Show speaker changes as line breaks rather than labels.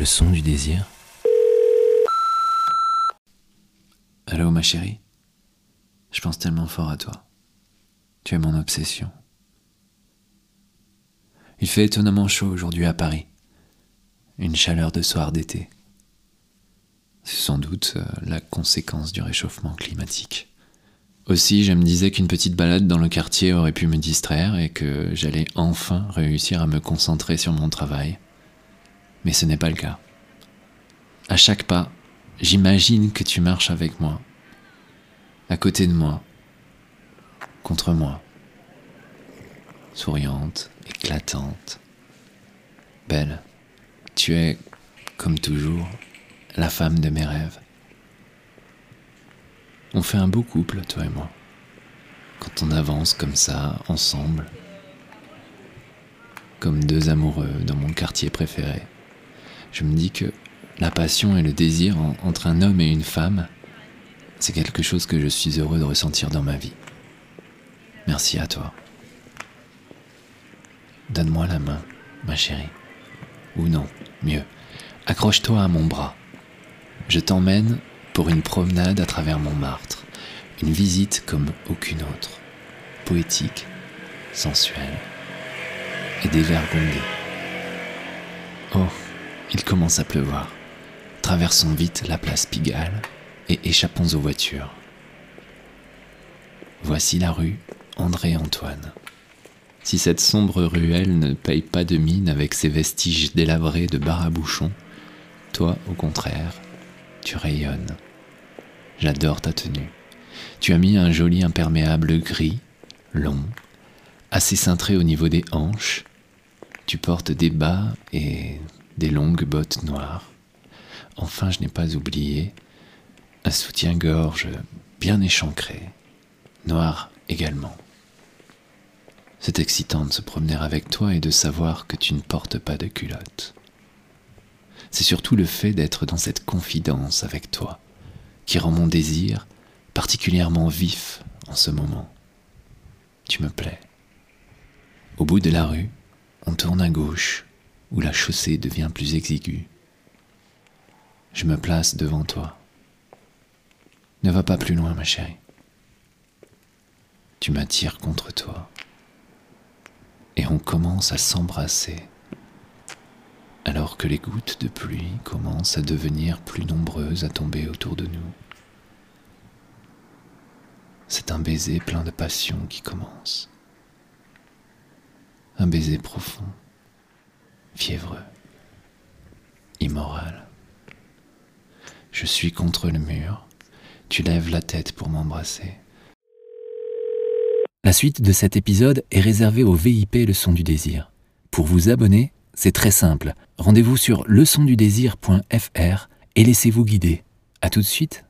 Le son du désir. Allô ma chérie? Je pense tellement fort à toi. Tu es mon obsession. Il fait étonnamment chaud aujourd'hui à Paris. Une chaleur de soir d'été. C'est sans doute euh, la conséquence du réchauffement climatique. Aussi, je me disais qu'une petite balade dans le quartier aurait pu me distraire et que j'allais enfin réussir à me concentrer sur mon travail. Mais ce n'est pas le cas. À chaque pas, j'imagine que tu marches avec moi, à côté de moi, contre moi, souriante, éclatante, belle. Tu es, comme toujours, la femme de mes rêves. On fait un beau couple, toi et moi. Quand on avance comme ça, ensemble, comme deux amoureux dans mon quartier préféré, je me dis que la passion et le désir entre un homme et une femme, c'est quelque chose que je suis heureux de ressentir dans ma vie. Merci à toi. Donne-moi la main, ma chérie. Ou non, mieux, accroche-toi à mon bras. Je t'emmène pour une promenade à travers Montmartre, une visite comme aucune autre, poétique, sensuelle et dévergondée. Oh, il commence à pleuvoir. Traversons vite la place Pigalle et échappons aux voitures. Voici la rue André-Antoine. Si cette sombre ruelle ne paye pas de mine avec ses vestiges délabrés de bar à bouchons, toi, au contraire, tu rayonnes. J'adore ta tenue. Tu as mis un joli imperméable gris, long, assez cintré au niveau des hanches. Tu portes des bas et des longues bottes noires. Enfin, je n'ai pas oublié un soutien-gorge bien échancré, noir également. C'est excitant de se promener avec toi et de savoir que tu ne portes pas de culotte c'est surtout le fait d'être dans cette confidence avec toi qui rend mon désir particulièrement vif en ce moment. Tu me plais. Au bout de la rue, on tourne à gauche, où la chaussée devient plus exiguë. Je me place devant toi. Ne va pas plus loin, ma chérie. Tu m'attires contre toi. Et on commence à s'embrasser alors que les gouttes de pluie commencent à devenir plus nombreuses à tomber autour de nous. C'est un baiser plein de passion qui commence. Un baiser profond, fiévreux, immoral. Je suis contre le mur, tu lèves la tête pour m'embrasser.
La suite de cet épisode est réservée au VIP Leçon du désir. Pour vous abonner, c'est très simple. Rendez-vous sur leçondudésir.fr et laissez-vous guider. À tout de suite.